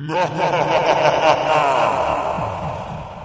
No!